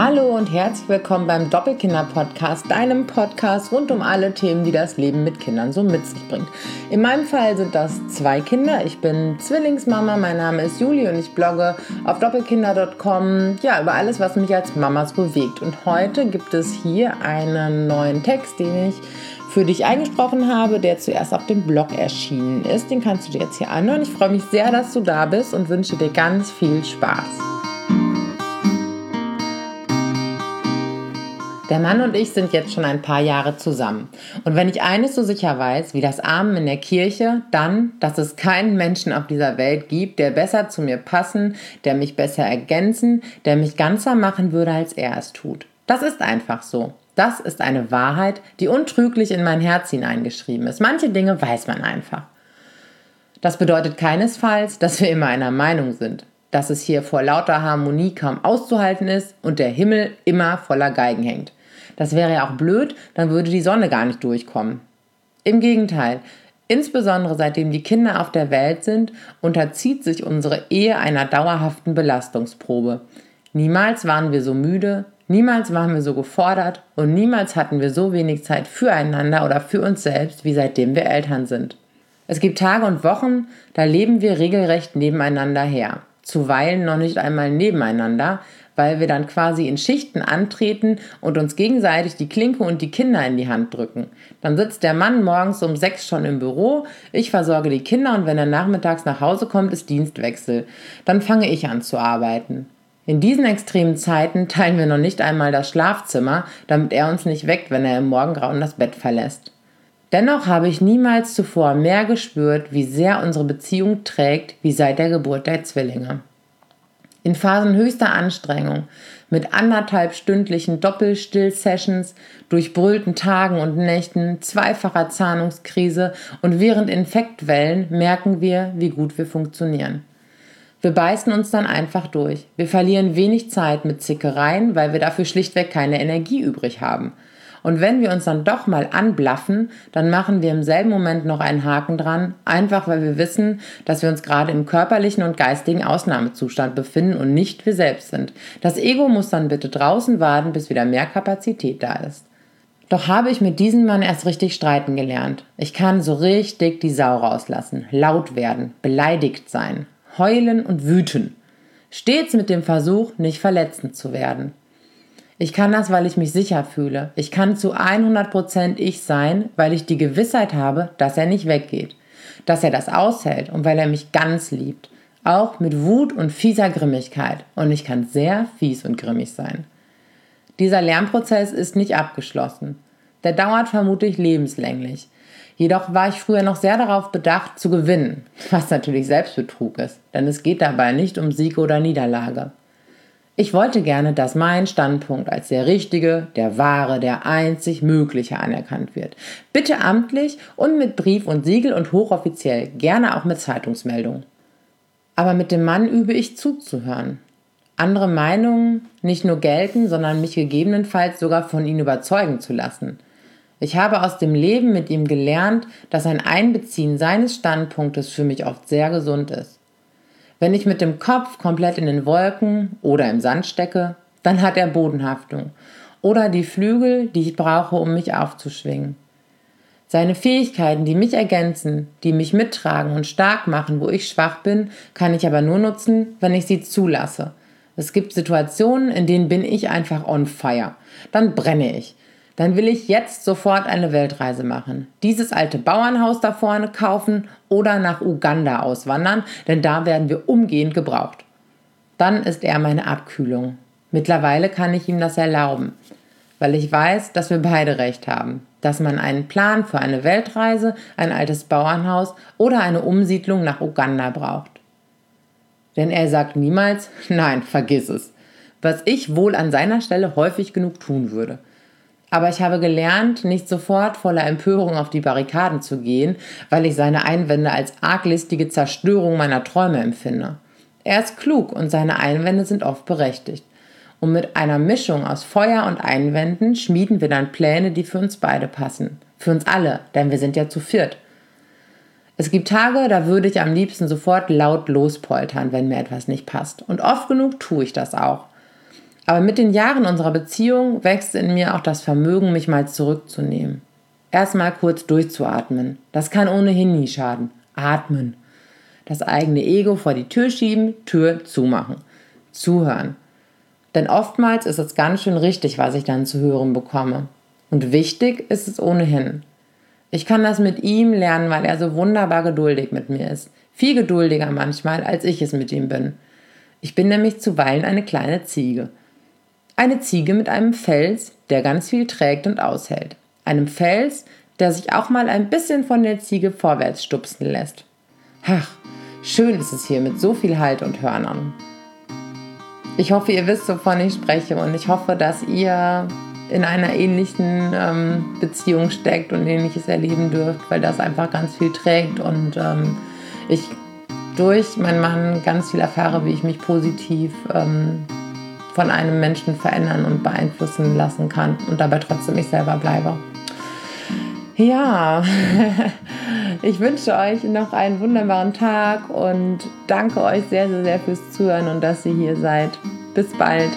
Hallo und herzlich willkommen beim Doppelkinder-Podcast, deinem Podcast rund um alle Themen, die das Leben mit Kindern so mit sich bringt. In meinem Fall sind das zwei Kinder. Ich bin Zwillingsmama, mein Name ist Juli und ich blogge auf doppelkinder.com ja, über alles, was mich als Mama so bewegt. Und heute gibt es hier einen neuen Text, den ich für dich eingesprochen habe, der zuerst auf dem Blog erschienen ist. Den kannst du dir jetzt hier anhören. Ich freue mich sehr, dass du da bist und wünsche dir ganz viel Spaß. Der Mann und ich sind jetzt schon ein paar Jahre zusammen. Und wenn ich eines so sicher weiß wie das Amen in der Kirche, dann, dass es keinen Menschen auf dieser Welt gibt, der besser zu mir passen, der mich besser ergänzen, der mich ganzer machen würde, als er es tut. Das ist einfach so. Das ist eine Wahrheit, die untrüglich in mein Herz hineingeschrieben ist. Manche Dinge weiß man einfach. Das bedeutet keinesfalls, dass wir immer einer Meinung sind, dass es hier vor lauter Harmonie kaum auszuhalten ist und der Himmel immer voller Geigen hängt. Das wäre ja auch blöd, dann würde die Sonne gar nicht durchkommen. Im Gegenteil, insbesondere seitdem die Kinder auf der Welt sind, unterzieht sich unsere Ehe einer dauerhaften Belastungsprobe. Niemals waren wir so müde, niemals waren wir so gefordert und niemals hatten wir so wenig Zeit füreinander oder für uns selbst, wie seitdem wir Eltern sind. Es gibt Tage und Wochen, da leben wir regelrecht nebeneinander her. Zuweilen noch nicht einmal nebeneinander, weil wir dann quasi in Schichten antreten und uns gegenseitig die Klinke und die Kinder in die Hand drücken. Dann sitzt der Mann morgens um sechs schon im Büro, ich versorge die Kinder und wenn er nachmittags nach Hause kommt, ist Dienstwechsel. Dann fange ich an zu arbeiten. In diesen extremen Zeiten teilen wir noch nicht einmal das Schlafzimmer, damit er uns nicht weckt, wenn er im Morgengrauen das Bett verlässt. Dennoch habe ich niemals zuvor mehr gespürt, wie sehr unsere Beziehung trägt, wie seit der Geburt der Zwillinge. In Phasen höchster Anstrengung, mit anderthalb stündlichen Doppelstill-Sessions, durchbrüllten Tagen und Nächten, zweifacher Zahnungskrise und während Infektwellen merken wir, wie gut wir funktionieren. Wir beißen uns dann einfach durch. Wir verlieren wenig Zeit mit Zickereien, weil wir dafür schlichtweg keine Energie übrig haben. Und wenn wir uns dann doch mal anblaffen, dann machen wir im selben Moment noch einen Haken dran, einfach weil wir wissen, dass wir uns gerade im körperlichen und geistigen Ausnahmezustand befinden und nicht wir selbst sind. Das Ego muss dann bitte draußen warten, bis wieder mehr Kapazität da ist. Doch habe ich mit diesem Mann erst richtig streiten gelernt. Ich kann so richtig die Sau rauslassen, laut werden, beleidigt sein, heulen und wüten. Stets mit dem Versuch, nicht verletzend zu werden. Ich kann das, weil ich mich sicher fühle. Ich kann zu 100% ich sein, weil ich die Gewissheit habe, dass er nicht weggeht. Dass er das aushält und weil er mich ganz liebt. Auch mit Wut und fieser Grimmigkeit. Und ich kann sehr fies und grimmig sein. Dieser Lernprozess ist nicht abgeschlossen. Der dauert vermutlich lebenslänglich. Jedoch war ich früher noch sehr darauf bedacht, zu gewinnen, was natürlich Selbstbetrug ist, denn es geht dabei nicht um Sieg oder Niederlage. Ich wollte gerne, dass mein Standpunkt als der richtige, der wahre, der einzig mögliche anerkannt wird. Bitte amtlich und mit Brief und Siegel und hochoffiziell, gerne auch mit Zeitungsmeldung. Aber mit dem Mann übe ich zuzuhören. Andere Meinungen nicht nur gelten, sondern mich gegebenenfalls sogar von ihnen überzeugen zu lassen. Ich habe aus dem Leben mit ihm gelernt, dass ein Einbeziehen seines Standpunktes für mich oft sehr gesund ist. Wenn ich mit dem Kopf komplett in den Wolken oder im Sand stecke, dann hat er Bodenhaftung oder die Flügel, die ich brauche, um mich aufzuschwingen. Seine Fähigkeiten, die mich ergänzen, die mich mittragen und stark machen, wo ich schwach bin, kann ich aber nur nutzen, wenn ich sie zulasse. Es gibt Situationen, in denen bin ich einfach on fire. Dann brenne ich dann will ich jetzt sofort eine Weltreise machen. Dieses alte Bauernhaus da vorne kaufen oder nach Uganda auswandern, denn da werden wir umgehend gebraucht. Dann ist er meine Abkühlung. Mittlerweile kann ich ihm das erlauben, weil ich weiß, dass wir beide recht haben, dass man einen Plan für eine Weltreise, ein altes Bauernhaus oder eine Umsiedlung nach Uganda braucht. Denn er sagt niemals, nein, vergiss es, was ich wohl an seiner Stelle häufig genug tun würde. Aber ich habe gelernt, nicht sofort voller Empörung auf die Barrikaden zu gehen, weil ich seine Einwände als arglistige Zerstörung meiner Träume empfinde. Er ist klug und seine Einwände sind oft berechtigt. Und mit einer Mischung aus Feuer und Einwänden schmieden wir dann Pläne, die für uns beide passen. Für uns alle, denn wir sind ja zu viert. Es gibt Tage, da würde ich am liebsten sofort laut lospoltern, wenn mir etwas nicht passt. Und oft genug tue ich das auch. Aber mit den Jahren unserer Beziehung wächst in mir auch das Vermögen, mich mal zurückzunehmen. Erstmal kurz durchzuatmen. Das kann ohnehin nie schaden. Atmen. Das eigene Ego vor die Tür schieben, Tür zumachen. Zuhören. Denn oftmals ist es ganz schön richtig, was ich dann zu hören bekomme. Und wichtig ist es ohnehin. Ich kann das mit ihm lernen, weil er so wunderbar geduldig mit mir ist. Viel geduldiger manchmal, als ich es mit ihm bin. Ich bin nämlich zuweilen eine kleine Ziege. Eine Ziege mit einem Fels, der ganz viel trägt und aushält. Einem Fels, der sich auch mal ein bisschen von der Ziege vorwärts stupsen lässt. Ach, schön ist es hier mit so viel Halt und Hörnern. Ich hoffe, ihr wisst, wovon ich spreche und ich hoffe, dass ihr in einer ähnlichen ähm, Beziehung steckt und ähnliches erleben dürft, weil das einfach ganz viel trägt und ähm, ich durch meinen Mann ganz viel erfahre, wie ich mich positiv ähm, von einem Menschen verändern und beeinflussen lassen kann und dabei trotzdem ich selber bleibe. Ja, ich wünsche euch noch einen wunderbaren Tag und danke euch sehr, sehr, sehr fürs Zuhören und dass ihr hier seid. Bis bald.